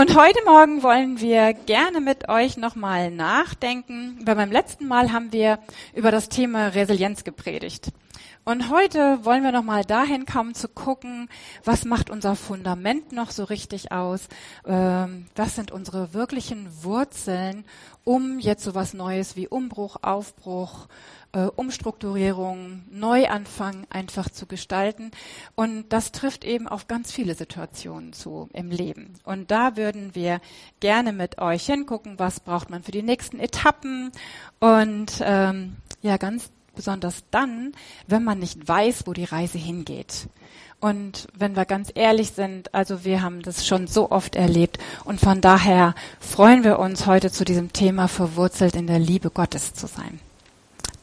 Und heute Morgen wollen wir gerne mit euch nochmal nachdenken. Weil beim letzten Mal haben wir über das Thema Resilienz gepredigt. Und heute wollen wir nochmal dahin kommen zu gucken, was macht unser Fundament noch so richtig aus? Ähm, was sind unsere wirklichen Wurzeln, um jetzt so was Neues wie Umbruch, Aufbruch, äh, Umstrukturierung, Neuanfang einfach zu gestalten. Und das trifft eben auf ganz viele Situationen zu im Leben. Und da würden wir gerne mit euch hingucken, was braucht man für die nächsten Etappen und ähm, ja, ganz besonders dann, wenn man nicht weiß, wo die Reise hingeht. Und wenn wir ganz ehrlich sind, also wir haben das schon so oft erlebt und von daher freuen wir uns heute zu diesem Thema verwurzelt in der Liebe Gottes zu sein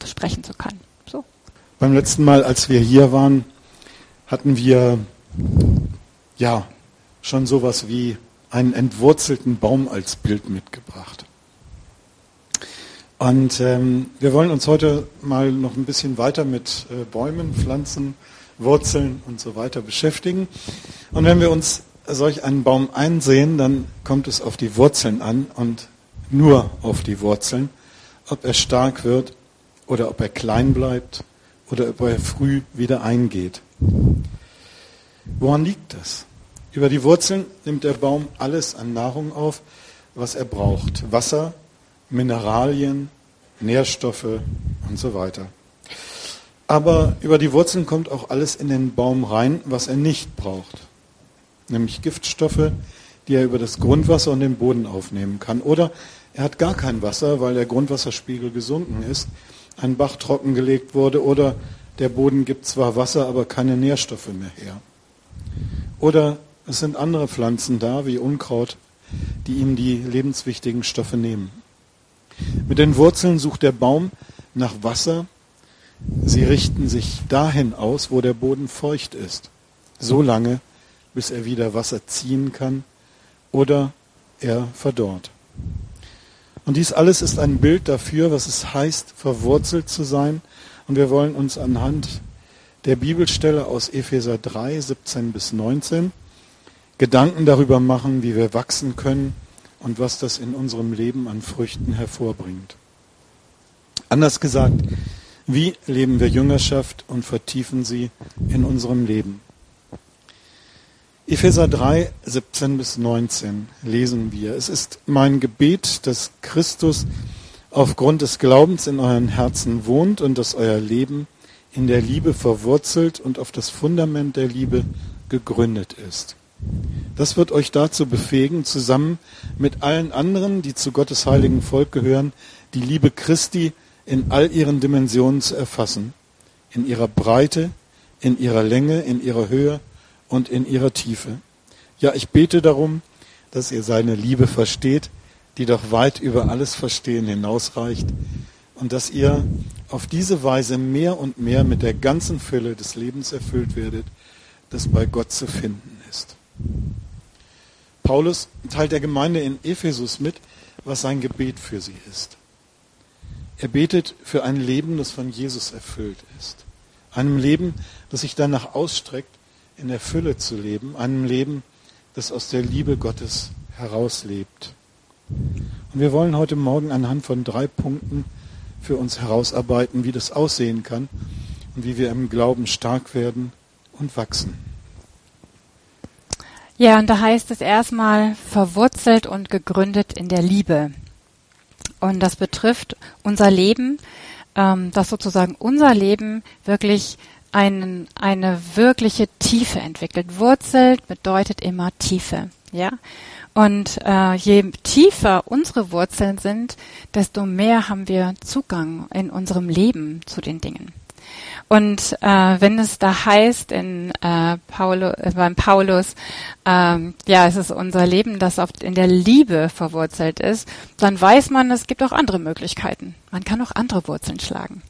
sprechen zu können. So. Beim letzten Mal, als wir hier waren, hatten wir ja schon sowas wie einen entwurzelten Baum als Bild mitgebracht. Und ähm, wir wollen uns heute mal noch ein bisschen weiter mit äh, Bäumen, Pflanzen, Wurzeln und so weiter beschäftigen. Und wenn wir uns solch einen Baum einsehen, dann kommt es auf die Wurzeln an und nur auf die Wurzeln, ob er stark wird oder ob er klein bleibt oder ob er früh wieder eingeht. Woran liegt das? Über die Wurzeln nimmt der Baum alles an Nahrung auf, was er braucht. Wasser, Mineralien, Nährstoffe und so weiter. Aber über die Wurzeln kommt auch alles in den Baum rein, was er nicht braucht. Nämlich Giftstoffe, die er über das Grundwasser und den Boden aufnehmen kann. Oder er hat gar kein Wasser, weil der Grundwasserspiegel gesunken ist ein Bach trockengelegt wurde oder der Boden gibt zwar Wasser, aber keine Nährstoffe mehr her. Oder es sind andere Pflanzen da, wie Unkraut, die ihm die lebenswichtigen Stoffe nehmen. Mit den Wurzeln sucht der Baum nach Wasser. Sie richten sich dahin aus, wo der Boden feucht ist, so lange, bis er wieder Wasser ziehen kann oder er verdorrt. Und dies alles ist ein Bild dafür, was es heißt, verwurzelt zu sein. Und wir wollen uns anhand der Bibelstelle aus Epheser 3, 17 bis 19 Gedanken darüber machen, wie wir wachsen können und was das in unserem Leben an Früchten hervorbringt. Anders gesagt, wie leben wir Jüngerschaft und vertiefen sie in unserem Leben? Epheser 3, 17 bis 19 lesen wir. Es ist mein Gebet, dass Christus aufgrund des Glaubens in euren Herzen wohnt und dass euer Leben in der Liebe verwurzelt und auf das Fundament der Liebe gegründet ist. Das wird euch dazu befähigen, zusammen mit allen anderen, die zu Gottes heiligen Volk gehören, die Liebe Christi in all ihren Dimensionen zu erfassen, in ihrer Breite, in ihrer Länge, in ihrer Höhe und in ihrer Tiefe. Ja, ich bete darum, dass ihr seine Liebe versteht, die doch weit über alles Verstehen hinausreicht und dass ihr auf diese Weise mehr und mehr mit der ganzen Fülle des Lebens erfüllt werdet, das bei Gott zu finden. Paulus teilt der Gemeinde in Ephesus mit, was sein Gebet für sie ist. Er betet für ein Leben, das von Jesus erfüllt ist. Einem Leben, das sich danach ausstreckt, in der Fülle zu leben, einem Leben, das aus der Liebe Gottes herauslebt. Und wir wollen heute Morgen anhand von drei Punkten für uns herausarbeiten, wie das aussehen kann und wie wir im Glauben stark werden und wachsen. Ja, und da heißt es erstmal verwurzelt und gegründet in der Liebe. Und das betrifft unser Leben, ähm, dass sozusagen unser Leben wirklich einen, eine wirkliche Tiefe entwickelt. Wurzelt bedeutet immer Tiefe, ja. Und äh, je tiefer unsere Wurzeln sind, desto mehr haben wir Zugang in unserem Leben zu den Dingen. Und äh, wenn es da heißt in äh, Paulo, äh, beim Paulus, ähm, ja, es ist unser Leben, das oft in der Liebe verwurzelt ist, dann weiß man, es gibt auch andere Möglichkeiten. Man kann auch andere Wurzeln schlagen.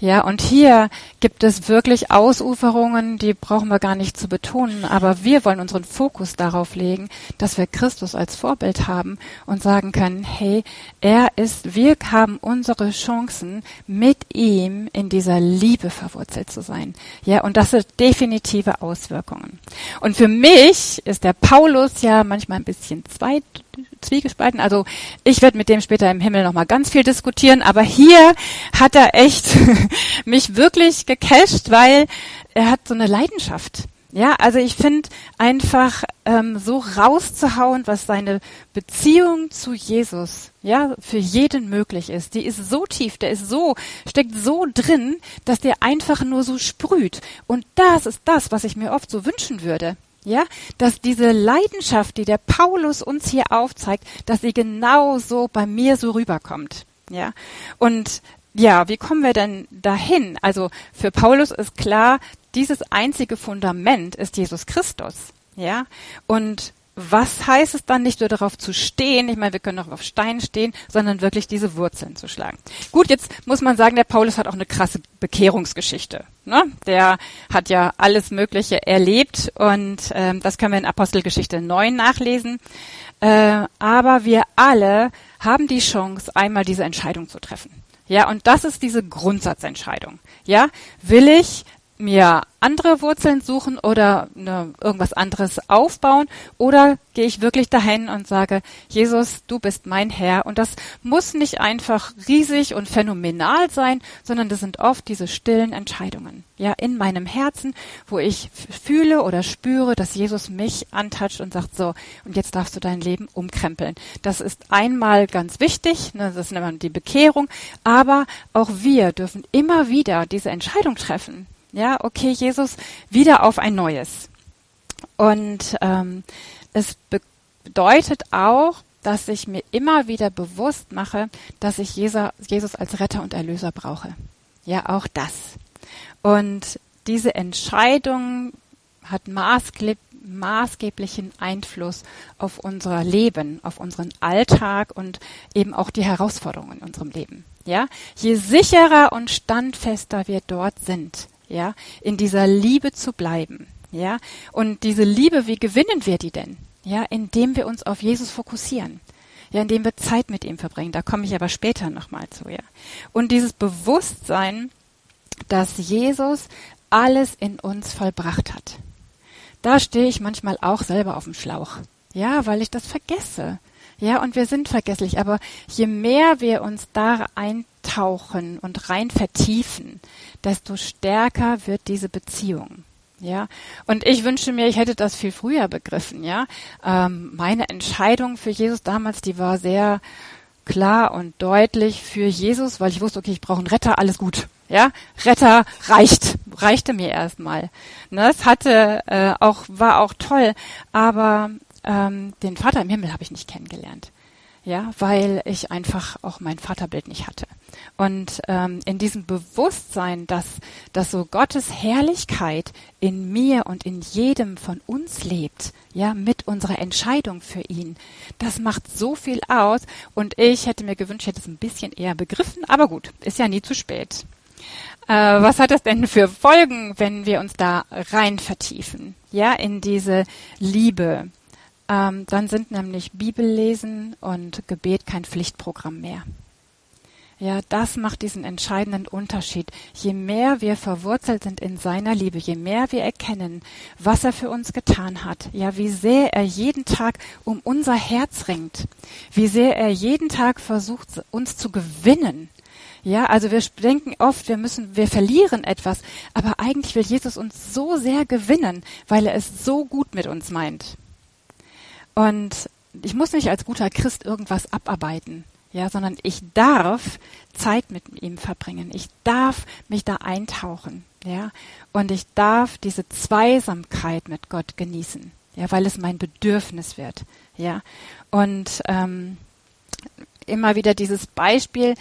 Ja, und hier gibt es wirklich Ausuferungen, die brauchen wir gar nicht zu betonen, aber wir wollen unseren Fokus darauf legen, dass wir Christus als Vorbild haben und sagen können, hey, er ist, wir haben unsere Chancen, mit ihm in dieser Liebe verwurzelt zu sein. Ja, und das hat definitive Auswirkungen. Und für mich ist der Paulus ja manchmal ein bisschen zweit, zwiegespalten. Also ich werde mit dem später im Himmel nochmal ganz viel diskutieren, aber hier hat er echt mich wirklich gecasht, weil er hat so eine Leidenschaft. Ja, also ich finde einfach ähm, so rauszuhauen, was seine Beziehung zu Jesus ja für jeden möglich ist. Die ist so tief, der ist so steckt so drin, dass der einfach nur so sprüht. Und das ist das, was ich mir oft so wünschen würde. Ja, dass diese Leidenschaft, die der Paulus uns hier aufzeigt, dass sie genauso bei mir so rüberkommt. Ja, und ja, wie kommen wir denn dahin? Also für Paulus ist klar, dieses einzige Fundament ist Jesus Christus. Ja, und was heißt es dann nicht nur darauf zu stehen, ich meine, wir können auch auf Steinen stehen, sondern wirklich diese Wurzeln zu schlagen. Gut, jetzt muss man sagen, der Paulus hat auch eine krasse Bekehrungsgeschichte. Ne? Der hat ja alles Mögliche erlebt und ähm, das können wir in Apostelgeschichte 9 nachlesen. Äh, aber wir alle haben die Chance, einmal diese Entscheidung zu treffen. Ja, und das ist diese Grundsatzentscheidung. Ja, will ich mir andere Wurzeln suchen oder ne, irgendwas anderes aufbauen oder gehe ich wirklich dahin und sage, Jesus, du bist mein Herr und das muss nicht einfach riesig und phänomenal sein, sondern das sind oft diese stillen Entscheidungen. Ja, in meinem Herzen, wo ich fühle oder spüre, dass Jesus mich antatscht und sagt, so, und jetzt darfst du dein Leben umkrempeln. Das ist einmal ganz wichtig, ne, das ist immer die Bekehrung, aber auch wir dürfen immer wieder diese Entscheidung treffen. Ja, okay, Jesus, wieder auf ein neues. Und ähm, es be bedeutet auch, dass ich mir immer wieder bewusst mache, dass ich Jesus als Retter und Erlöser brauche. Ja, auch das. Und diese Entscheidung hat maßgeblichen Einfluss auf unser Leben, auf unseren Alltag und eben auch die Herausforderungen in unserem Leben. Ja, je sicherer und standfester wir dort sind, ja, in dieser Liebe zu bleiben, ja. Und diese Liebe, wie gewinnen wir die denn? Ja, indem wir uns auf Jesus fokussieren. Ja, indem wir Zeit mit ihm verbringen. Da komme ich aber später nochmal zu, ja. Und dieses Bewusstsein, dass Jesus alles in uns vollbracht hat. Da stehe ich manchmal auch selber auf dem Schlauch. Ja, weil ich das vergesse. Ja, und wir sind vergesslich, aber je mehr wir uns da eintauchen und rein vertiefen, desto stärker wird diese Beziehung. Ja, und ich wünsche mir, ich hätte das viel früher begriffen. Ja, ähm, meine Entscheidung für Jesus damals, die war sehr klar und deutlich für Jesus, weil ich wusste, okay, ich brauche einen Retter, alles gut. Ja, Retter reicht, reichte mir erstmal. Ne, es hatte äh, auch war auch toll, aber ähm, den Vater im Himmel habe ich nicht kennengelernt. Ja, weil ich einfach auch mein Vaterbild nicht hatte. Und ähm, in diesem Bewusstsein, dass, dass so Gottes Herrlichkeit in mir und in jedem von uns lebt, ja, mit unserer Entscheidung für ihn, das macht so viel aus. Und ich hätte mir gewünscht, ich hätte es ein bisschen eher begriffen, aber gut, ist ja nie zu spät. Äh, was hat das denn für Folgen, wenn wir uns da rein vertiefen? Ja, in diese Liebe, ähm, dann sind nämlich Bibellesen und Gebet kein Pflichtprogramm mehr. Ja, das macht diesen entscheidenden Unterschied. Je mehr wir verwurzelt sind in seiner Liebe, je mehr wir erkennen, was er für uns getan hat, ja, wie sehr er jeden Tag um unser Herz ringt, wie sehr er jeden Tag versucht, uns zu gewinnen. Ja, also wir denken oft, wir müssen, wir verlieren etwas, aber eigentlich will Jesus uns so sehr gewinnen, weil er es so gut mit uns meint. Und ich muss nicht als guter Christ irgendwas abarbeiten, ja, sondern ich darf Zeit mit ihm verbringen. Ich darf mich da eintauchen, ja, und ich darf diese Zweisamkeit mit Gott genießen, ja, weil es mein Bedürfnis wird, ja. Und ähm, immer wieder dieses Beispiel,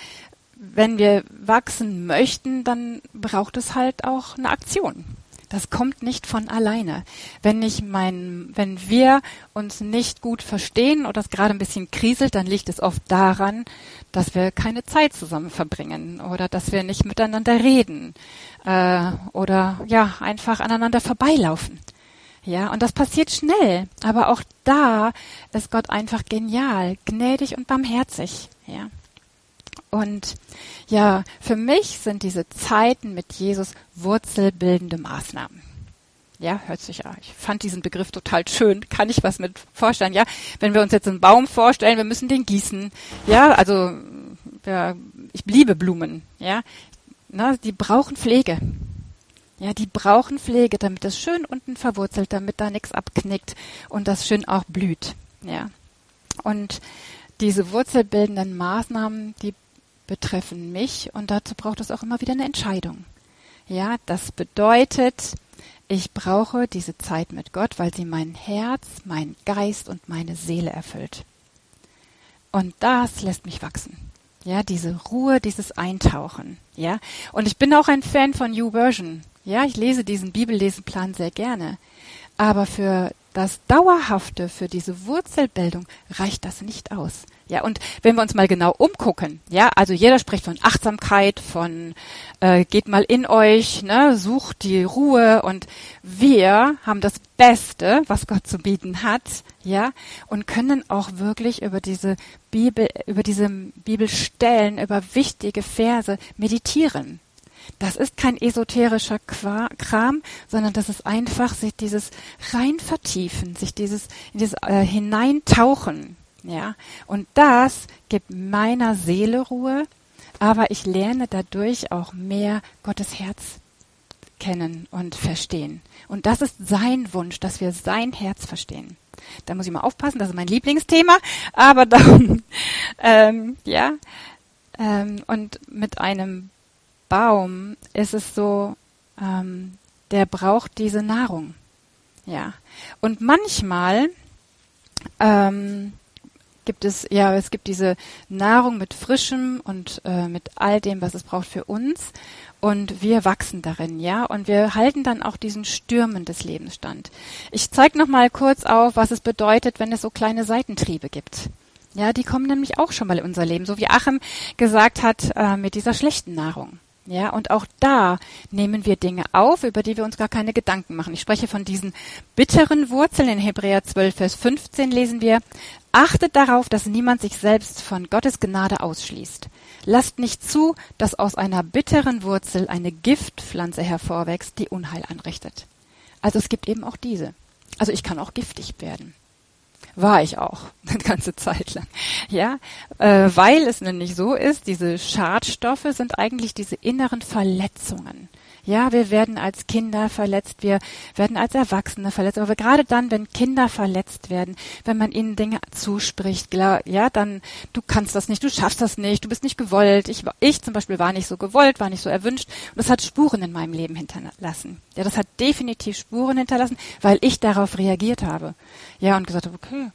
wenn wir wachsen möchten, dann braucht es halt auch eine Aktion. Das kommt nicht von alleine. Wenn ich mein, wenn wir uns nicht gut verstehen oder es gerade ein bisschen kriselt, dann liegt es oft daran, dass wir keine Zeit zusammen verbringen oder dass wir nicht miteinander reden äh, oder ja einfach aneinander vorbeilaufen. Ja, und das passiert schnell. Aber auch da ist Gott einfach genial, gnädig und barmherzig. Ja. Und ja, für mich sind diese Zeiten mit Jesus wurzelbildende Maßnahmen. Ja, hört sich ja. Ich fand diesen Begriff total schön. Kann ich was mit vorstellen? Ja, wenn wir uns jetzt einen Baum vorstellen, wir müssen den gießen. Ja, also ja, ich liebe Blumen. Ja, na, die brauchen Pflege. Ja, die brauchen Pflege, damit das schön unten verwurzelt, damit da nichts abknickt und das schön auch blüht. Ja. Und diese wurzelbildenden Maßnahmen, die betreffen mich und dazu braucht es auch immer wieder eine Entscheidung. Ja, das bedeutet, ich brauche diese Zeit mit Gott, weil sie mein Herz, mein Geist und meine Seele erfüllt. Und das lässt mich wachsen. Ja, diese Ruhe, dieses Eintauchen. Ja, und ich bin auch ein Fan von New Version. Ja, ich lese diesen Bibellesenplan sehr gerne. Aber für das Dauerhafte, für diese Wurzelbildung reicht das nicht aus. Ja, und wenn wir uns mal genau umgucken, ja, also jeder spricht von Achtsamkeit, von äh, geht mal in euch, ne, sucht die Ruhe und wir haben das Beste, was Gott zu bieten hat, ja, und können auch wirklich über diese Bibel, über diese Bibelstellen, über wichtige Verse meditieren. Das ist kein esoterischer Kram, sondern das ist einfach sich dieses rein vertiefen, sich dieses, dieses äh, hineintauchen, ja. Und das gibt meiner Seele Ruhe, aber ich lerne dadurch auch mehr Gottes Herz kennen und verstehen. Und das ist sein Wunsch, dass wir sein Herz verstehen. Da muss ich mal aufpassen, das ist mein Lieblingsthema, aber darum, ähm, ja. Ähm, und mit einem Baum ist es so, ähm, der braucht diese Nahrung. Ja. Und manchmal ähm, gibt es, ja, es gibt diese Nahrung mit Frischem und äh, mit all dem, was es braucht für uns. Und wir wachsen darin, ja, und wir halten dann auch diesen Stürmen des Lebens stand. Ich zeige noch mal kurz auf, was es bedeutet, wenn es so kleine Seitentriebe gibt. Ja, die kommen nämlich auch schon mal in unser Leben, so wie Achim gesagt hat äh, mit dieser schlechten Nahrung. Ja, und auch da nehmen wir Dinge auf, über die wir uns gar keine Gedanken machen. Ich spreche von diesen bitteren Wurzeln. In Hebräer 12, Vers 15 lesen wir, achtet darauf, dass niemand sich selbst von Gottes Gnade ausschließt. Lasst nicht zu, dass aus einer bitteren Wurzel eine Giftpflanze hervorwächst, die Unheil anrichtet. Also es gibt eben auch diese. Also ich kann auch giftig werden. War ich auch eine ganze Zeit lang. Ja, äh, weil es nämlich so ist, diese Schadstoffe sind eigentlich diese inneren Verletzungen. Ja, wir werden als Kinder verletzt, wir werden als Erwachsene verletzt, aber gerade dann, wenn Kinder verletzt werden, wenn man ihnen Dinge zuspricht, ja, dann du kannst das nicht, du schaffst das nicht, du bist nicht gewollt. Ich, ich zum Beispiel war nicht so gewollt, war nicht so erwünscht und das hat Spuren in meinem Leben hinterlassen. Ja, das hat definitiv Spuren hinterlassen, weil ich darauf reagiert habe. Ja, und gesagt habe, okay,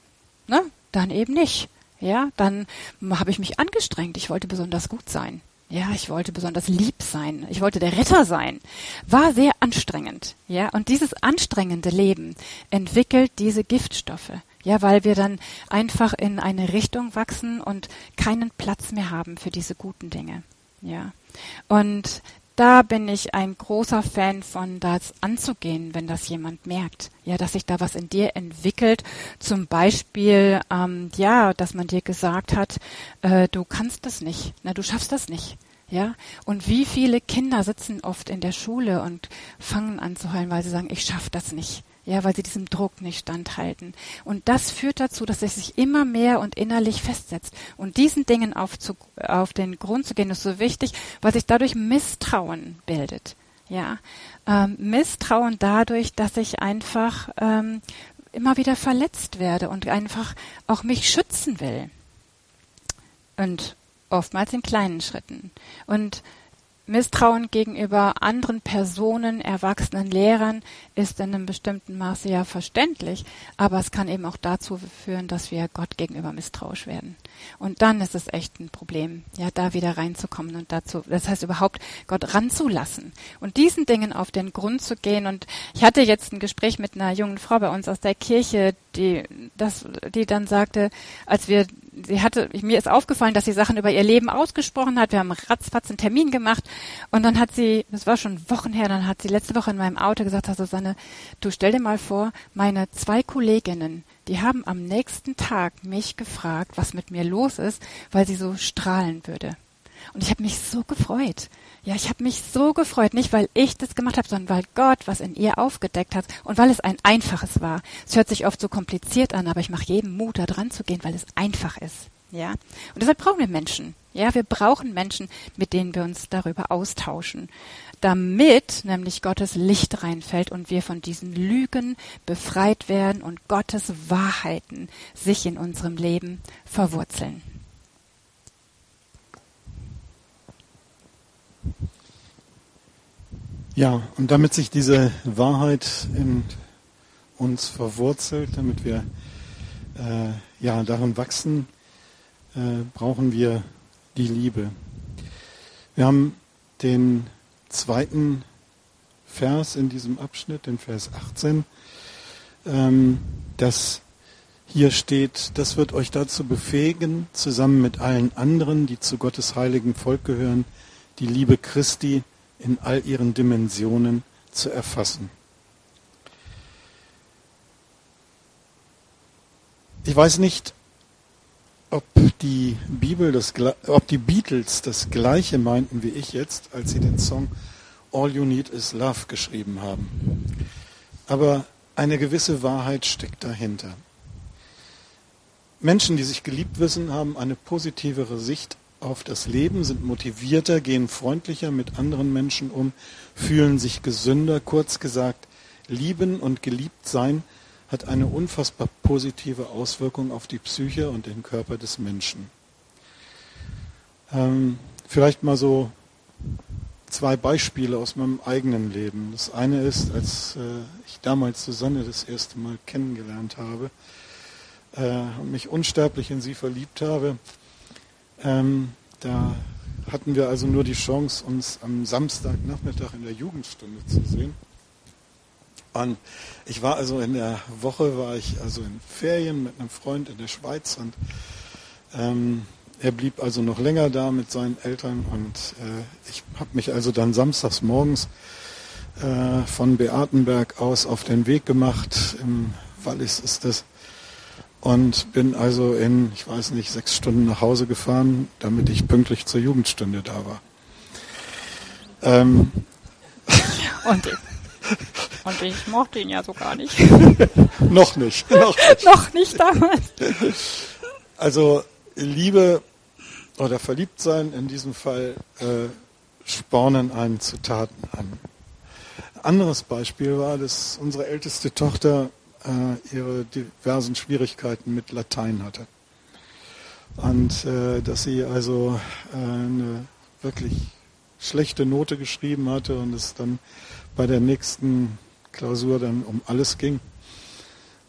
ne, dann eben nicht. Ja, dann habe ich mich angestrengt. Ich wollte besonders gut sein. Ja, ich wollte besonders lieb sein. Ich wollte der Retter sein. War sehr anstrengend. Ja, und dieses anstrengende Leben entwickelt diese Giftstoffe. Ja, weil wir dann einfach in eine Richtung wachsen und keinen Platz mehr haben für diese guten Dinge. Ja. Und da bin ich ein großer Fan von, das anzugehen, wenn das jemand merkt. Ja, dass sich da was in dir entwickelt. Zum Beispiel, ähm, ja, dass man dir gesagt hat, äh, du kannst das nicht, na, du schaffst das nicht. Ja, und wie viele Kinder sitzen oft in der Schule und fangen an zu heulen, weil sie sagen, ich schaff das nicht ja, weil sie diesem Druck nicht standhalten. Und das führt dazu, dass es sich immer mehr und innerlich festsetzt. Und diesen Dingen auf, zu, auf den Grund zu gehen, ist so wichtig, weil sich dadurch Misstrauen bildet. Ja, ähm, Misstrauen dadurch, dass ich einfach ähm, immer wieder verletzt werde und einfach auch mich schützen will. Und oftmals in kleinen Schritten. Und Misstrauen gegenüber anderen Personen, erwachsenen Lehrern ist in einem bestimmten Maße ja verständlich, aber es kann eben auch dazu führen, dass wir Gott gegenüber misstrauisch werden. Und dann ist es echt ein Problem, ja, da wieder reinzukommen und dazu, das heißt überhaupt Gott ranzulassen und diesen Dingen auf den Grund zu gehen. Und ich hatte jetzt ein Gespräch mit einer jungen Frau bei uns aus der Kirche, die das, die dann sagte, als wir sie hatte, mir ist aufgefallen, dass sie Sachen über ihr Leben ausgesprochen hat. Wir haben ratzfatz einen Termin gemacht und dann hat sie, das war schon Wochen her, dann hat sie letzte Woche in meinem Auto gesagt, Susanne, du stell dir mal vor, meine zwei Kolleginnen, die haben am nächsten Tag mich gefragt, was mit mir los ist, weil sie so strahlen würde. Und ich habe mich so gefreut. Ja, ich habe mich so gefreut, nicht weil ich das gemacht habe, sondern weil Gott was in ihr aufgedeckt hat und weil es ein einfaches war. Es hört sich oft so kompliziert an, aber ich mache jedem Mut, da dran zu gehen, weil es einfach ist. Ja, und deshalb brauchen wir Menschen. Ja, wir brauchen Menschen, mit denen wir uns darüber austauschen, damit nämlich Gottes Licht reinfällt und wir von diesen Lügen befreit werden und Gottes Wahrheiten sich in unserem Leben verwurzeln. Ja, und damit sich diese Wahrheit in uns verwurzelt, damit wir äh, ja darin wachsen, äh, brauchen wir die Liebe. Wir haben den zweiten Vers in diesem Abschnitt, den Vers 18, ähm, das hier steht, das wird euch dazu befähigen, zusammen mit allen anderen, die zu Gottes heiligen Volk gehören, die Liebe Christi in all ihren Dimensionen zu erfassen. Ich weiß nicht, ob die Bibel das, ob die Beatles das gleiche meinten wie ich jetzt, als sie den Song All You Need Is Love geschrieben haben. Aber eine gewisse Wahrheit steckt dahinter. Menschen, die sich geliebt wissen, haben eine positivere Sicht auf das Leben, sind motivierter, gehen freundlicher mit anderen Menschen um, fühlen sich gesünder. Kurz gesagt, lieben und geliebt sein hat eine unfassbar positive Auswirkung auf die Psyche und den Körper des Menschen. Ähm, vielleicht mal so zwei Beispiele aus meinem eigenen Leben. Das eine ist, als äh, ich damals Susanne das erste Mal kennengelernt habe äh, und mich unsterblich in sie verliebt habe, ähm, da hatten wir also nur die Chance, uns am Samstagnachmittag in der Jugendstunde zu sehen. Und ich war also in der Woche, war ich also in Ferien mit einem Freund in der Schweiz und ähm, er blieb also noch länger da mit seinen Eltern und äh, ich habe mich also dann samstags morgens äh, von Beatenberg aus auf den Weg gemacht. Im Wallis ist das und bin also in, ich weiß nicht, sechs Stunden nach Hause gefahren, damit ich pünktlich zur Jugendstunde da war. Ähm. Und, und ich mochte ihn ja so gar nicht. noch nicht. Noch nicht. noch nicht damals. Also Liebe oder Verliebtsein in diesem Fall äh, spornen einen zu Taten an. Anderes Beispiel war, dass unsere älteste Tochter äh, ihre diversen Schwierigkeiten mit Latein hatte. Und äh, dass sie also äh, eine wirklich schlechte Note geschrieben hatte und es dann bei der nächsten Klausur dann um alles ging.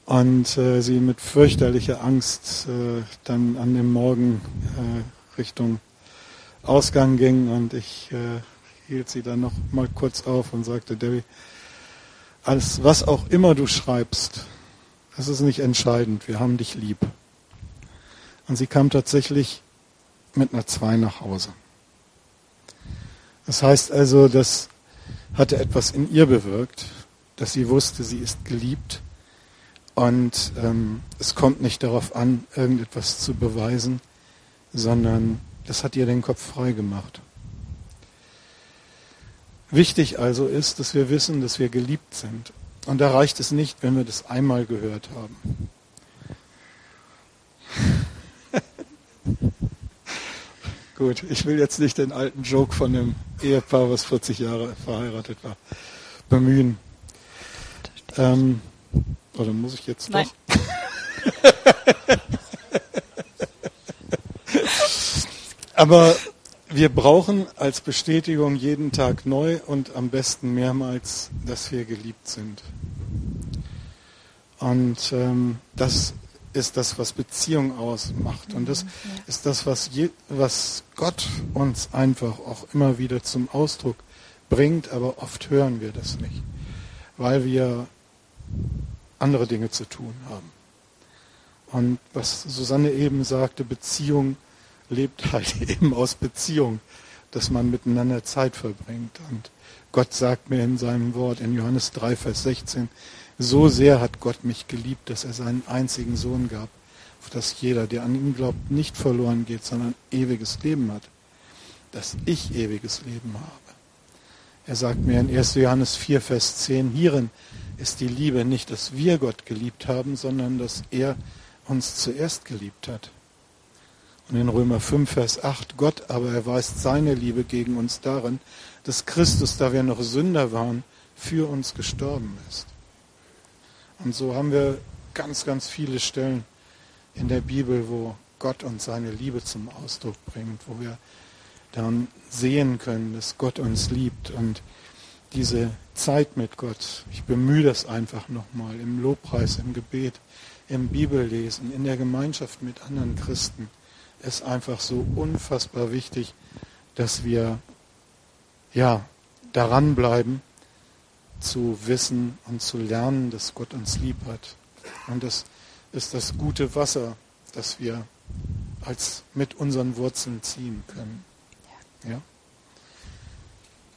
Und äh, sie mit fürchterlicher Angst äh, dann an dem Morgen äh, Richtung Ausgang ging und ich äh, hielt sie dann noch mal kurz auf und sagte, Debbie, als was auch immer du schreibst, das ist nicht entscheidend. Wir haben dich lieb. Und sie kam tatsächlich mit einer Zwei nach Hause. Das heißt also, das hatte etwas in ihr bewirkt, dass sie wusste, sie ist geliebt. Und ähm, es kommt nicht darauf an, irgendetwas zu beweisen, sondern das hat ihr den Kopf frei gemacht. Wichtig also ist, dass wir wissen, dass wir geliebt sind. Und da reicht es nicht, wenn wir das einmal gehört haben. Gut, ich will jetzt nicht den alten Joke von dem Ehepaar, was 40 Jahre verheiratet war, bemühen. Ähm, oder muss ich jetzt Nein. doch? Aber wir brauchen als Bestätigung jeden Tag neu und am besten mehrmals, dass wir geliebt sind. Und ähm, das ist das, was Beziehung ausmacht. Und das ist das, was, je, was Gott uns einfach auch immer wieder zum Ausdruck bringt, aber oft hören wir das nicht, weil wir andere Dinge zu tun haben. Und was Susanne eben sagte, Beziehung lebt halt eben aus Beziehung, dass man miteinander Zeit verbringt. Und Gott sagt mir in seinem Wort in Johannes 3, Vers 16, so sehr hat Gott mich geliebt, dass er seinen einzigen Sohn gab, auf dass jeder, der an ihn glaubt, nicht verloren geht, sondern ewiges Leben hat. Dass ich ewiges Leben habe. Er sagt mir in 1. Johannes 4, Vers 10, hierin ist die Liebe nicht, dass wir Gott geliebt haben, sondern dass er uns zuerst geliebt hat. Und in Römer 5, Vers 8, Gott aber erweist seine Liebe gegen uns darin, dass Christus, da wir noch Sünder waren, für uns gestorben ist. Und so haben wir ganz, ganz viele Stellen in der Bibel, wo Gott uns seine Liebe zum Ausdruck bringt, wo wir dann sehen können, dass Gott uns liebt und diese Zeit mit Gott. Ich bemühe das einfach nochmal im Lobpreis, im Gebet, im Bibellesen, in der Gemeinschaft mit anderen Christen ist einfach so unfassbar wichtig, dass wir ja daran bleiben, zu wissen und zu lernen, dass Gott uns lieb hat. Und das ist das gute Wasser, das wir als mit unseren Wurzeln ziehen können. Ja?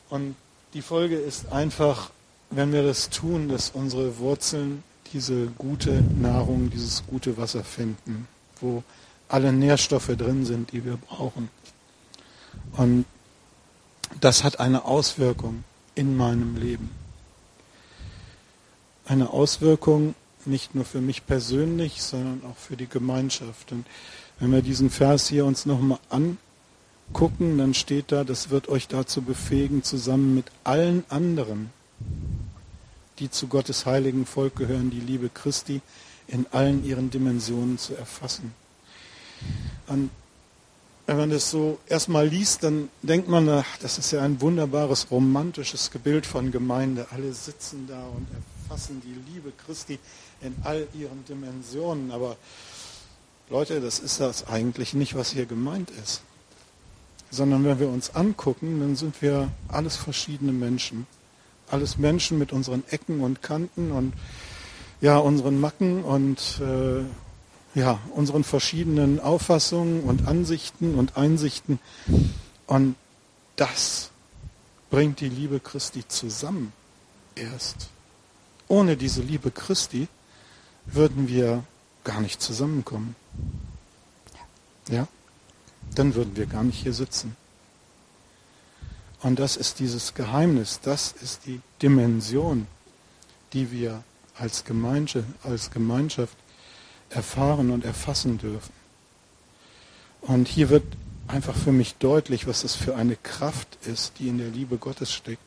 Und die Folge ist einfach, wenn wir das tun, dass unsere Wurzeln diese gute Nahrung, dieses gute Wasser finden, wo alle Nährstoffe drin sind, die wir brauchen. Und das hat eine Auswirkung in meinem Leben. Eine Auswirkung nicht nur für mich persönlich, sondern auch für die Gemeinschaft. Und wenn wir diesen Vers hier uns nochmal angucken, dann steht da, das wird euch dazu befähigen, zusammen mit allen anderen, die zu Gottes heiligen Volk gehören, die Liebe Christi in allen ihren Dimensionen zu erfassen. Und wenn man das so erstmal liest, dann denkt man, ach, das ist ja ein wunderbares romantisches Gebild von Gemeinde. Alle sitzen da und erfassen die Liebe Christi in all ihren Dimensionen. Aber Leute, das ist das eigentlich nicht, was hier gemeint ist. Sondern wenn wir uns angucken, dann sind wir alles verschiedene Menschen. Alles Menschen mit unseren Ecken und Kanten und ja, unseren Macken und äh, ja, unseren verschiedenen Auffassungen und Ansichten und Einsichten. Und das bringt die Liebe Christi zusammen erst. Ohne diese Liebe Christi würden wir gar nicht zusammenkommen. Ja? Dann würden wir gar nicht hier sitzen. Und das ist dieses Geheimnis, das ist die Dimension, die wir als Gemeinschaft, als Gemeinschaft erfahren und erfassen dürfen. Und hier wird einfach für mich deutlich, was es für eine Kraft ist, die in der Liebe Gottes steckt,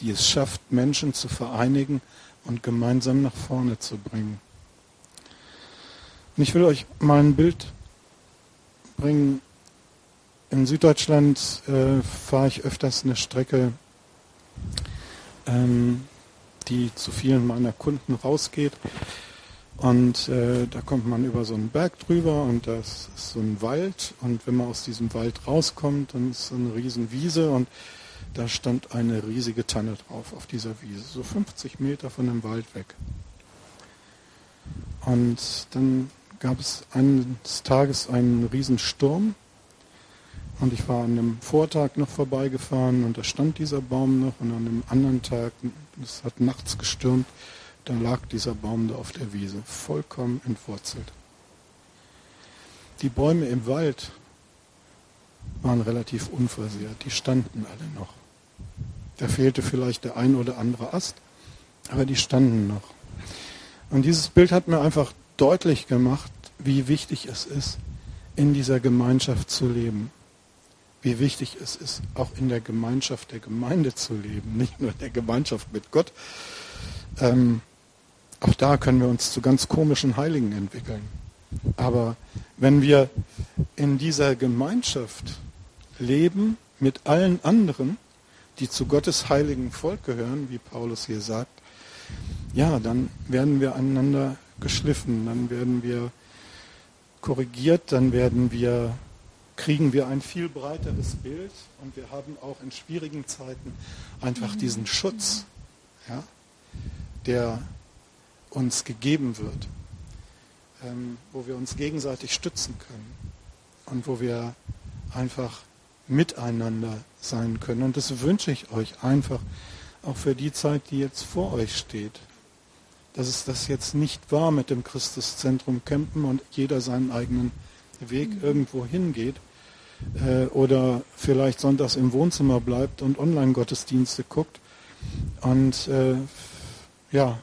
die es schafft, Menschen zu vereinigen und gemeinsam nach vorne zu bringen. Und ich will euch mal ein Bild bringen. In Süddeutschland äh, fahre ich öfters eine Strecke, ähm, die zu vielen meiner Kunden rausgeht. Und äh, da kommt man über so einen Berg drüber und das ist so ein Wald. Und wenn man aus diesem Wald rauskommt, dann ist so eine riesen Wiese und da stand eine riesige Tanne drauf auf dieser Wiese, so 50 Meter von dem Wald weg. Und dann gab es eines Tages einen riesen Sturm und ich war an einem Vortag noch vorbeigefahren und da stand dieser Baum noch und an einem anderen Tag, es hat nachts gestürmt, da lag dieser Baum da auf der Wiese, vollkommen entwurzelt. Die Bäume im Wald waren relativ unversehrt, die standen alle noch. Da fehlte vielleicht der ein oder andere Ast, aber die standen noch. Und dieses Bild hat mir einfach deutlich gemacht, wie wichtig es ist, in dieser Gemeinschaft zu leben. Wie wichtig es ist, auch in der Gemeinschaft der Gemeinde zu leben, nicht nur in der Gemeinschaft mit Gott. Ähm, auch da können wir uns zu ganz komischen Heiligen entwickeln. Aber wenn wir in dieser Gemeinschaft leben mit allen anderen, die zu Gottes heiligen Volk gehören, wie Paulus hier sagt, ja, dann werden wir einander geschliffen, dann werden wir korrigiert, dann werden wir, kriegen wir ein viel breiteres Bild und wir haben auch in schwierigen Zeiten einfach diesen Schutz, ja, der uns gegeben wird, ähm, wo wir uns gegenseitig stützen können und wo wir einfach miteinander sein können. Und das wünsche ich euch einfach auch für die Zeit, die jetzt vor euch steht. Dass es das jetzt nicht war mit dem Christuszentrum campen und jeder seinen eigenen Weg mhm. irgendwo hingeht äh, oder vielleicht sonntags im Wohnzimmer bleibt und Online-Gottesdienste guckt und äh, ja,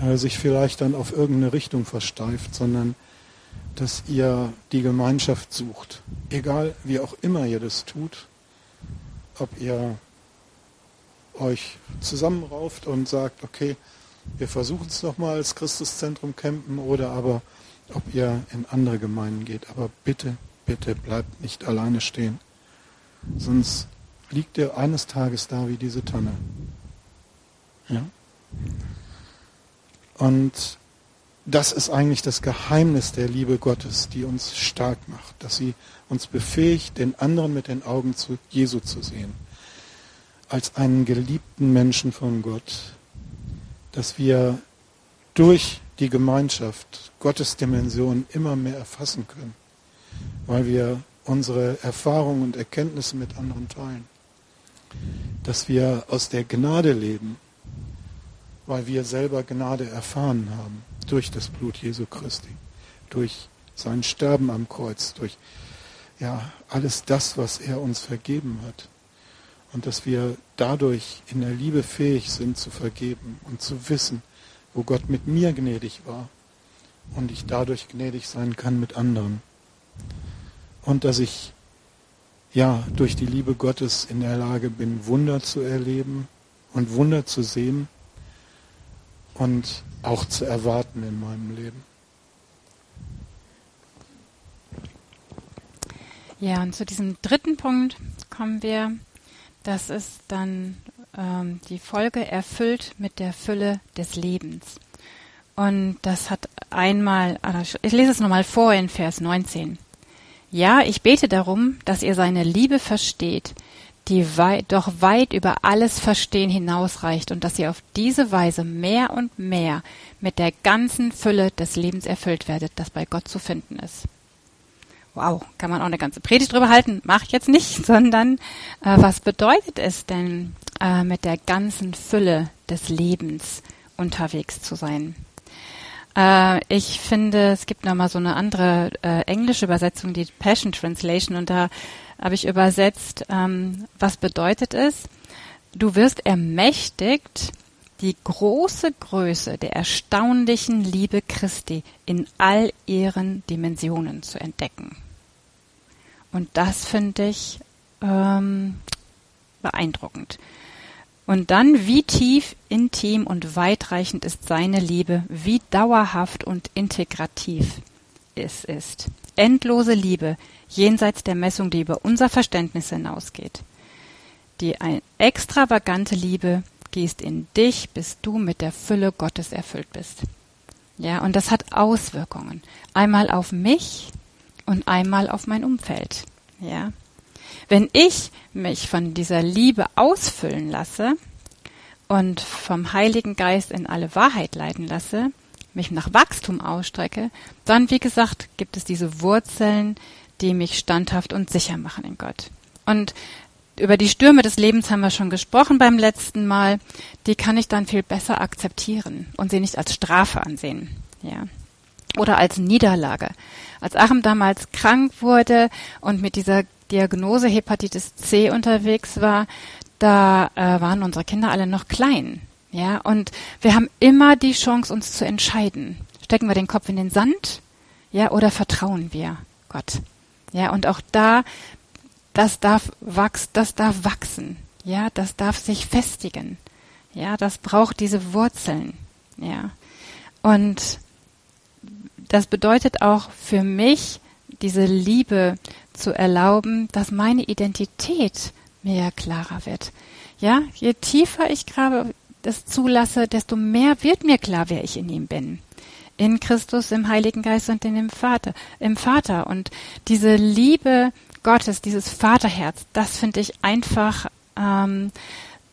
äh, sich vielleicht dann auf irgendeine Richtung versteift, sondern dass ihr die Gemeinschaft sucht. Egal wie auch immer ihr das tut, ob ihr euch zusammenrauft und sagt, okay, wir versuchen es nochmal als Christuszentrum campen oder aber ob ihr in andere Gemeinden geht. Aber bitte, bitte bleibt nicht alleine stehen. Sonst liegt ihr eines Tages da wie diese Tanne. Ja? Und das ist eigentlich das Geheimnis der Liebe Gottes, die uns stark macht, dass sie uns befähigt, den anderen mit den Augen zu Jesu zu sehen, als einen geliebten Menschen von Gott, dass wir durch die Gemeinschaft Gottes Dimension immer mehr erfassen können, weil wir unsere Erfahrungen und Erkenntnisse mit anderen teilen, dass wir aus der Gnade leben, weil wir selber Gnade erfahren haben durch das Blut Jesu Christi, durch sein Sterben am Kreuz, durch ja, alles das, was er uns vergeben hat. Und dass wir dadurch in der Liebe fähig sind zu vergeben und zu wissen, wo Gott mit mir gnädig war und ich dadurch gnädig sein kann mit anderen. Und dass ich ja durch die Liebe Gottes in der Lage bin, Wunder zu erleben und Wunder zu sehen und auch zu erwarten in meinem Leben. Ja, und zu diesem dritten Punkt kommen wir. Das ist dann ähm, die Folge erfüllt mit der Fülle des Lebens. Und das hat einmal, also ich lese es nochmal vor in Vers 19. Ja, ich bete darum, dass ihr seine Liebe versteht, die weit, doch weit über alles Verstehen hinausreicht und dass ihr auf diese Weise mehr und mehr mit der ganzen Fülle des Lebens erfüllt werdet, das bei Gott zu finden ist. Wow, kann man auch eine ganze Predigt drüber halten? Mach ich jetzt nicht, sondern äh, was bedeutet es denn, äh, mit der ganzen Fülle des Lebens unterwegs zu sein? Äh, ich finde, es gibt nochmal so eine andere äh, englische Übersetzung, die Passion Translation, und da habe ich übersetzt, ähm, was bedeutet es? Du wirst ermächtigt, die große Größe der erstaunlichen Liebe Christi in all ihren Dimensionen zu entdecken. Und das finde ich ähm, beeindruckend. Und dann, wie tief, intim und weitreichend ist seine Liebe, wie dauerhaft und integrativ es ist. Endlose Liebe, jenseits der Messung, die über unser Verständnis hinausgeht. Die extravagante Liebe gießt in dich, bis du mit der Fülle Gottes erfüllt bist. Ja, und das hat Auswirkungen. Einmal auf mich und einmal auf mein Umfeld. Ja. Wenn ich mich von dieser Liebe ausfüllen lasse und vom Heiligen Geist in alle Wahrheit leiten lasse, mich nach Wachstum ausstrecke, dann, wie gesagt, gibt es diese Wurzeln, die mich standhaft und sicher machen in Gott. Und über die Stürme des Lebens haben wir schon gesprochen beim letzten Mal. Die kann ich dann viel besser akzeptieren und sie nicht als Strafe ansehen. Ja. Oder als Niederlage. Als Achim damals krank wurde und mit dieser Diagnose Hepatitis C unterwegs war, da äh, waren unsere Kinder alle noch klein. Ja, und wir haben immer die Chance, uns zu entscheiden. Stecken wir den Kopf in den Sand, ja, oder vertrauen wir Gott? Ja, und auch da, das darf wachsen, das darf wachsen. Ja, das darf sich festigen. Ja, das braucht diese Wurzeln. Ja. Und das bedeutet auch für mich, diese Liebe zu erlauben, dass meine Identität mir klarer wird. Ja, je tiefer ich gerade das zulasse, desto mehr wird mir klar, wer ich in ihm bin. In Christus, im Heiligen Geist und in dem Vater, im Vater. Und diese Liebe Gottes, dieses Vaterherz, das finde ich einfach ähm,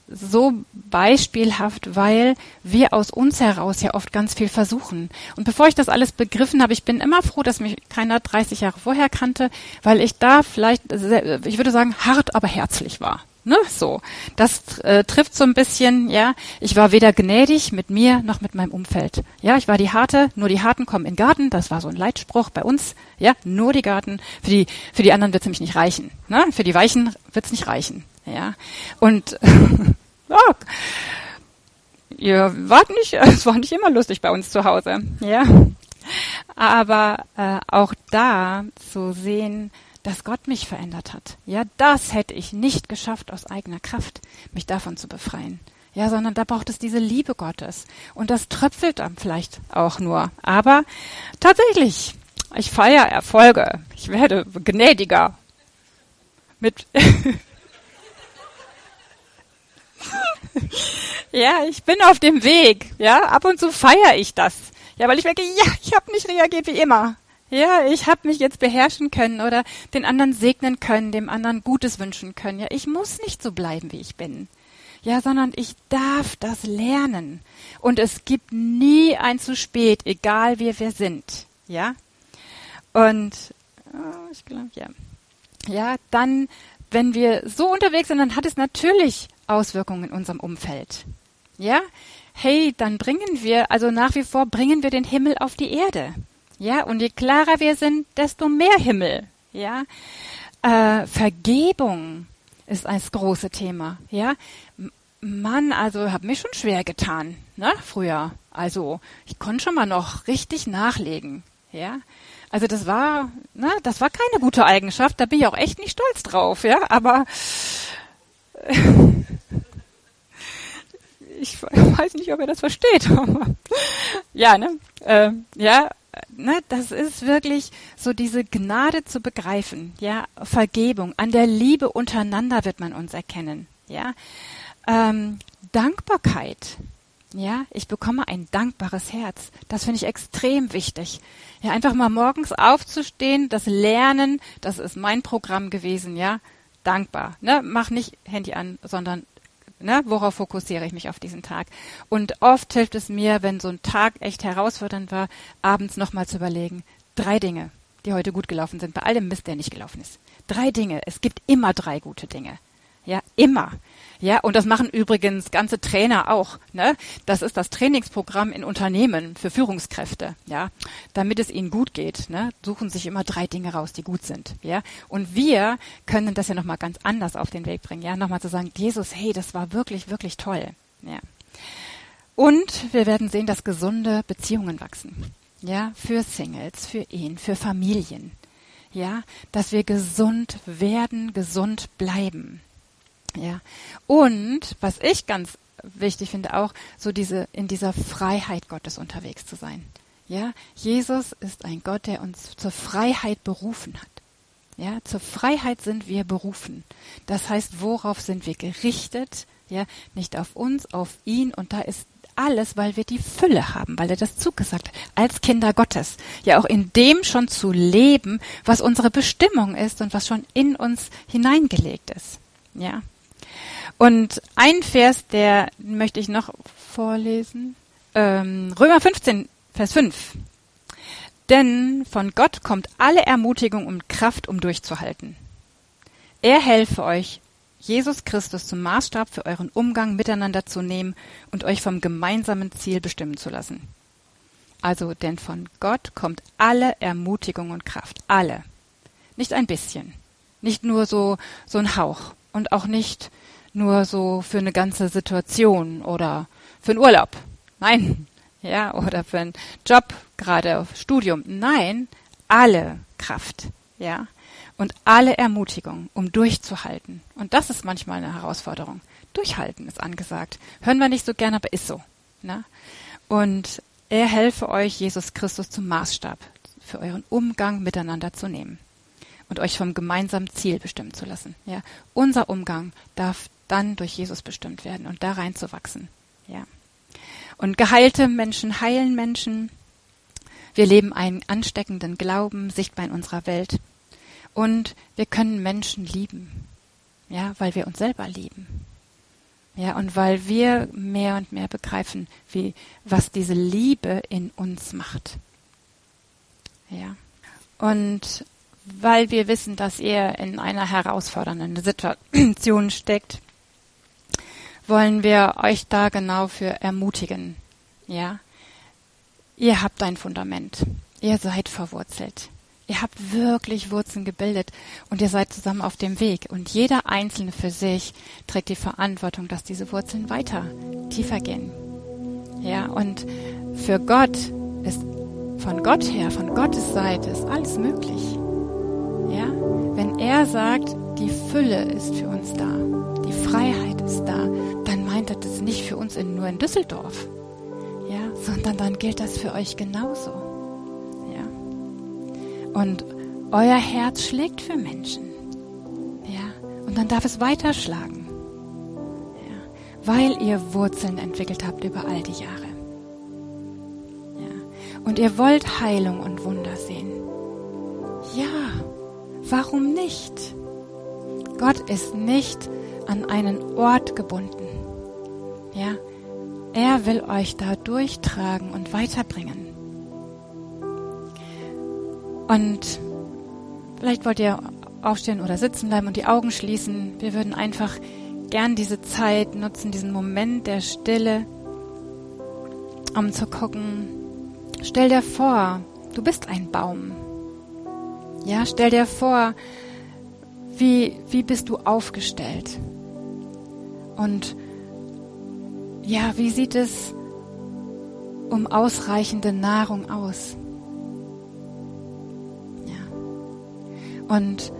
so beispielhaft, weil wir aus uns heraus ja oft ganz viel versuchen. Und bevor ich das alles begriffen habe, ich bin immer froh, dass mich keiner 30 Jahre vorher kannte, weil ich da vielleicht, ich würde sagen, hart, aber herzlich war. Ne, so. Das äh, trifft so ein bisschen, ja. Ich war weder gnädig mit mir noch mit meinem Umfeld. Ja, ich war die harte, nur die Harten kommen in den Garten. Das war so ein Leitspruch bei uns. Ja, nur die Garten. Für die, für die anderen wird es nämlich nicht reichen. Ne? Für die Weichen wird es nicht reichen. Ja. Und ja, ihr wart nicht, es war nicht immer lustig bei uns zu Hause. Ja. Aber äh, auch da zu sehen, dass Gott mich verändert hat. Ja, das hätte ich nicht geschafft aus eigener Kraft, mich davon zu befreien. Ja, sondern da braucht es diese Liebe Gottes. Und das tröpfelt dann vielleicht auch nur. Aber tatsächlich, ich feiere Erfolge. Ich werde gnädiger. Mit ja, ich bin auf dem Weg. Ja, ab und zu feiere ich das. Ja, weil ich merke, ja, ich habe nicht reagiert wie immer. Ja, ich habe mich jetzt beherrschen können oder den anderen segnen können, dem anderen Gutes wünschen können. Ja, ich muss nicht so bleiben, wie ich bin. Ja, sondern ich darf das lernen. Und es gibt nie ein zu spät, egal wie wir sind. Ja? Und oh, ich glaube, ja. Ja, dann, wenn wir so unterwegs sind, dann hat es natürlich Auswirkungen in unserem Umfeld. Ja? Hey, dann bringen wir, also nach wie vor bringen wir den Himmel auf die Erde. Ja, und je klarer wir sind, desto mehr Himmel. Ja, äh, Vergebung ist das große Thema. Ja, Mann, also habe mich schon schwer getan, ne? Früher. Also ich konnte schon mal noch richtig nachlegen. Ja, also das war, ne, das war keine gute Eigenschaft. Da bin ich auch echt nicht stolz drauf. Ja, aber ich weiß nicht, ob er das versteht. ja, ne? Äh, ja, ne, das ist wirklich so diese Gnade zu begreifen, ja, Vergebung, an der Liebe untereinander wird man uns erkennen, ja, ähm, Dankbarkeit, ja, ich bekomme ein dankbares Herz. Das finde ich extrem wichtig. Ja, einfach mal morgens aufzustehen, das Lernen, das ist mein Programm gewesen, ja. Dankbar, ne? Mach nicht Handy an, sondern Ne, worauf fokussiere ich mich auf diesen Tag? Und oft hilft es mir, wenn so ein Tag echt herausfordernd war, abends nochmal zu überlegen, drei Dinge, die heute gut gelaufen sind, bei all dem Mist, der nicht gelaufen ist. Drei Dinge. Es gibt immer drei gute Dinge. Ja, immer. Ja, und das machen übrigens ganze Trainer auch. Ne? Das ist das Trainingsprogramm in Unternehmen für Führungskräfte. Ja, damit es ihnen gut geht, ne? suchen sich immer drei Dinge raus, die gut sind. Ja, und wir können das ja noch mal ganz anders auf den Weg bringen. Ja, nochmal zu sagen, Jesus, hey, das war wirklich, wirklich toll. Ja. Und wir werden sehen, dass gesunde Beziehungen wachsen. Ja, für Singles, für Ehen, für Familien. Ja, dass wir gesund werden, gesund bleiben. Ja. Und was ich ganz wichtig finde auch, so diese, in dieser Freiheit Gottes unterwegs zu sein. Ja, Jesus ist ein Gott, der uns zur Freiheit berufen hat. Ja, zur Freiheit sind wir berufen. Das heißt, worauf sind wir gerichtet? Ja, nicht auf uns, auf ihn. Und da ist alles, weil wir die Fülle haben, weil er das zugesagt hat, als Kinder Gottes. Ja, auch in dem schon zu leben, was unsere Bestimmung ist und was schon in uns hineingelegt ist. Ja. Und ein Vers, der möchte ich noch vorlesen. Ähm, Römer 15, Vers 5. Denn von Gott kommt alle Ermutigung und Kraft, um durchzuhalten. Er helfe euch, Jesus Christus zum Maßstab für euren Umgang miteinander zu nehmen und euch vom gemeinsamen Ziel bestimmen zu lassen. Also, denn von Gott kommt alle Ermutigung und Kraft. Alle. Nicht ein bisschen. Nicht nur so, so ein Hauch. Und auch nicht nur so für eine ganze Situation oder für einen Urlaub. Nein. Ja, oder für einen Job, gerade Studium. Nein, alle Kraft. Ja. Und alle Ermutigung, um durchzuhalten. Und das ist manchmal eine Herausforderung. Durchhalten ist angesagt. Hören wir nicht so gerne, aber ist so. Ne? Und er helfe euch, Jesus Christus zum Maßstab für euren Umgang miteinander zu nehmen. und euch vom gemeinsamen Ziel bestimmen zu lassen. Ja, unser Umgang darf dann durch Jesus bestimmt werden und da reinzuwachsen. Ja. Und geheilte Menschen heilen Menschen. Wir leben einen ansteckenden Glauben sichtbar in unserer Welt. Und wir können Menschen lieben. Ja, weil wir uns selber lieben. Ja, und weil wir mehr und mehr begreifen, wie, was diese Liebe in uns macht. Ja. Und weil wir wissen, dass ihr in einer herausfordernden Situation steckt, wollen wir euch da genau für ermutigen. Ja. Ihr habt ein Fundament. Ihr seid verwurzelt. Ihr habt wirklich Wurzeln gebildet und ihr seid zusammen auf dem Weg. Und jeder Einzelne für sich trägt die Verantwortung, dass diese Wurzeln weiter tiefer gehen. Ja, und für Gott ist von Gott her, von Gottes Seite ist alles möglich. Ja, wenn er sagt, die Fülle ist für uns da, die Freiheit ist da, dann meint er das nicht für uns in, nur in Düsseldorf, ja, sondern dann gilt das für euch genauso. Ja, und euer Herz schlägt für Menschen, ja, und dann darf es weiterschlagen, ja, weil ihr Wurzeln entwickelt habt über all die Jahre. Und ihr wollt Heilung und Wunder sehen. Ja, warum nicht? Gott ist nicht an einen Ort gebunden. Ja, er will euch da durchtragen und weiterbringen. Und vielleicht wollt ihr aufstehen oder sitzen bleiben und die Augen schließen. Wir würden einfach gern diese Zeit nutzen, diesen Moment der Stille, um zu gucken, Stell dir vor, du bist ein Baum. Ja, stell dir vor, wie, wie bist du aufgestellt? Und ja, wie sieht es um ausreichende Nahrung aus? Ja. Und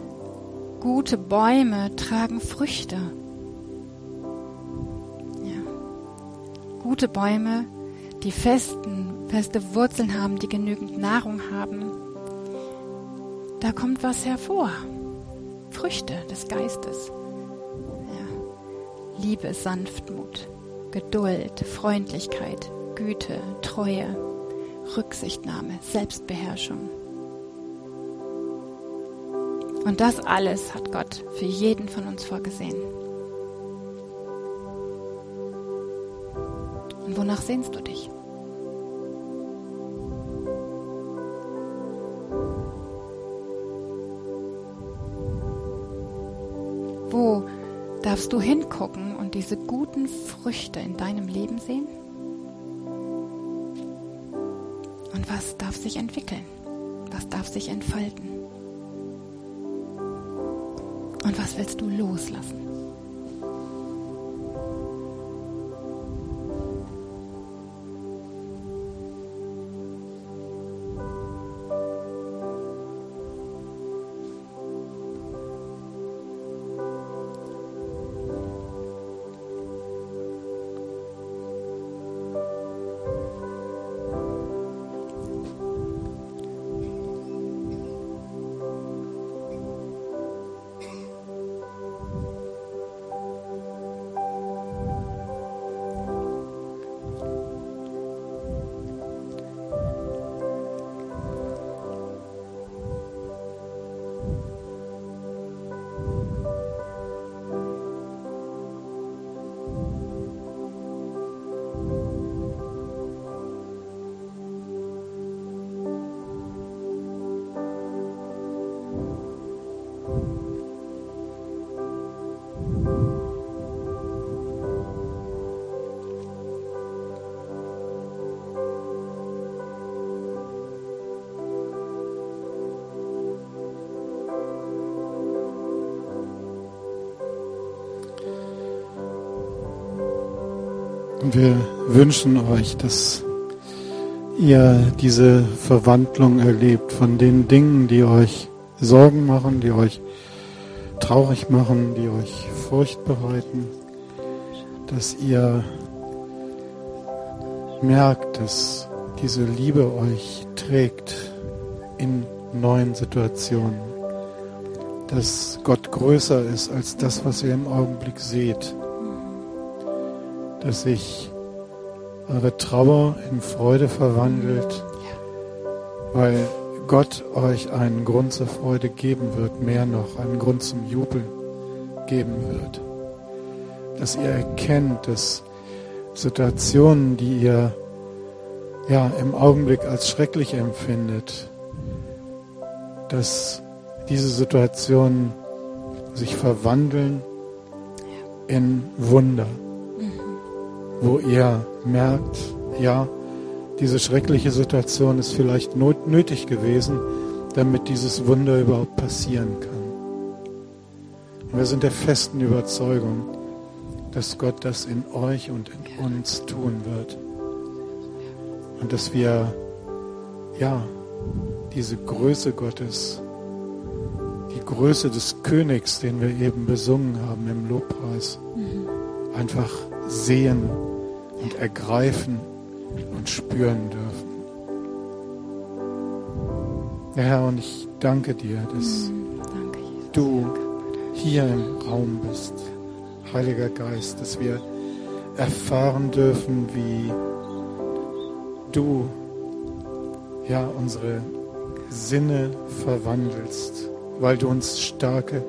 gute Bäume tragen Früchte. Ja. Gute Bäume, die festen feste Wurzeln haben, die genügend Nahrung haben, da kommt was hervor. Früchte des Geistes. Liebe, Sanftmut, Geduld, Freundlichkeit, Güte, Treue, Rücksichtnahme, Selbstbeherrschung. Und das alles hat Gott für jeden von uns vorgesehen. Und wonach sehnst du dich? Darfst du hingucken und diese guten Früchte in deinem Leben sehen? Und was darf sich entwickeln? Was darf sich entfalten? Und was willst du loslassen? Und wir wünschen euch, dass ihr diese Verwandlung erlebt von den Dingen, die euch Sorgen machen, die euch traurig machen, die euch Furcht bereiten, dass ihr merkt, dass diese Liebe euch trägt in neuen Situationen, dass Gott größer ist als das, was ihr im Augenblick seht. Dass sich eure Trauer in Freude verwandelt, weil Gott euch einen Grund zur Freude geben wird, mehr noch, einen Grund zum Jubeln geben wird. Dass ihr erkennt, dass Situationen, die ihr ja im Augenblick als schrecklich empfindet, dass diese Situationen sich verwandeln in Wunder, wo ihr merkt, ja, diese schreckliche Situation ist vielleicht not nötig gewesen, damit dieses Wunder überhaupt passieren kann. Und wir sind der festen Überzeugung, dass Gott das in euch und in uns tun wird. Und dass wir, ja, diese Größe Gottes, die Größe des Königs, den wir eben besungen haben im Lobpreis, mhm. einfach sehen und ergreifen und spüren dürfen. Ja, Herr, und ich danke dir, dass danke, du hier im Raum bist, Heiliger Geist, dass wir erfahren dürfen, wie du ja unsere Sinne verwandelst, weil du uns starke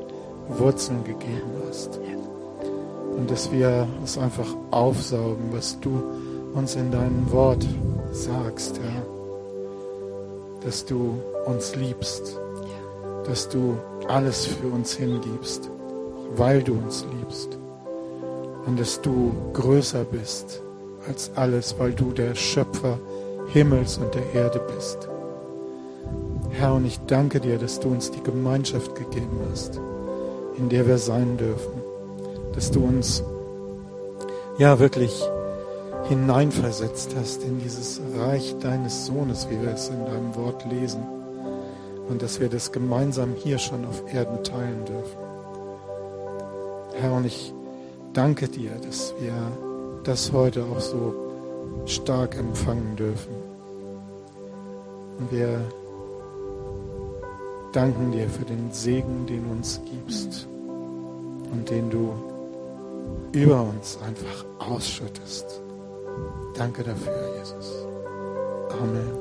Wurzeln gegeben hast. Und dass wir es einfach aufsaugen, was du uns in deinem Wort sagst, Herr. Dass du uns liebst, dass du alles für uns hingibst, weil du uns liebst. Und dass du größer bist als alles, weil du der Schöpfer Himmels und der Erde bist. Herr, und ich danke dir, dass du uns die Gemeinschaft gegeben hast, in der wir sein dürfen. Dass du uns ja wirklich hineinversetzt hast in dieses Reich deines Sohnes, wie wir es in deinem Wort lesen. Und dass wir das gemeinsam hier schon auf Erden teilen dürfen. Herr, und ich danke dir, dass wir das heute auch so stark empfangen dürfen. Und wir danken dir für den Segen, den du uns gibst und den du über uns einfach ausschüttest. Danke dafür, Jesus. Amen.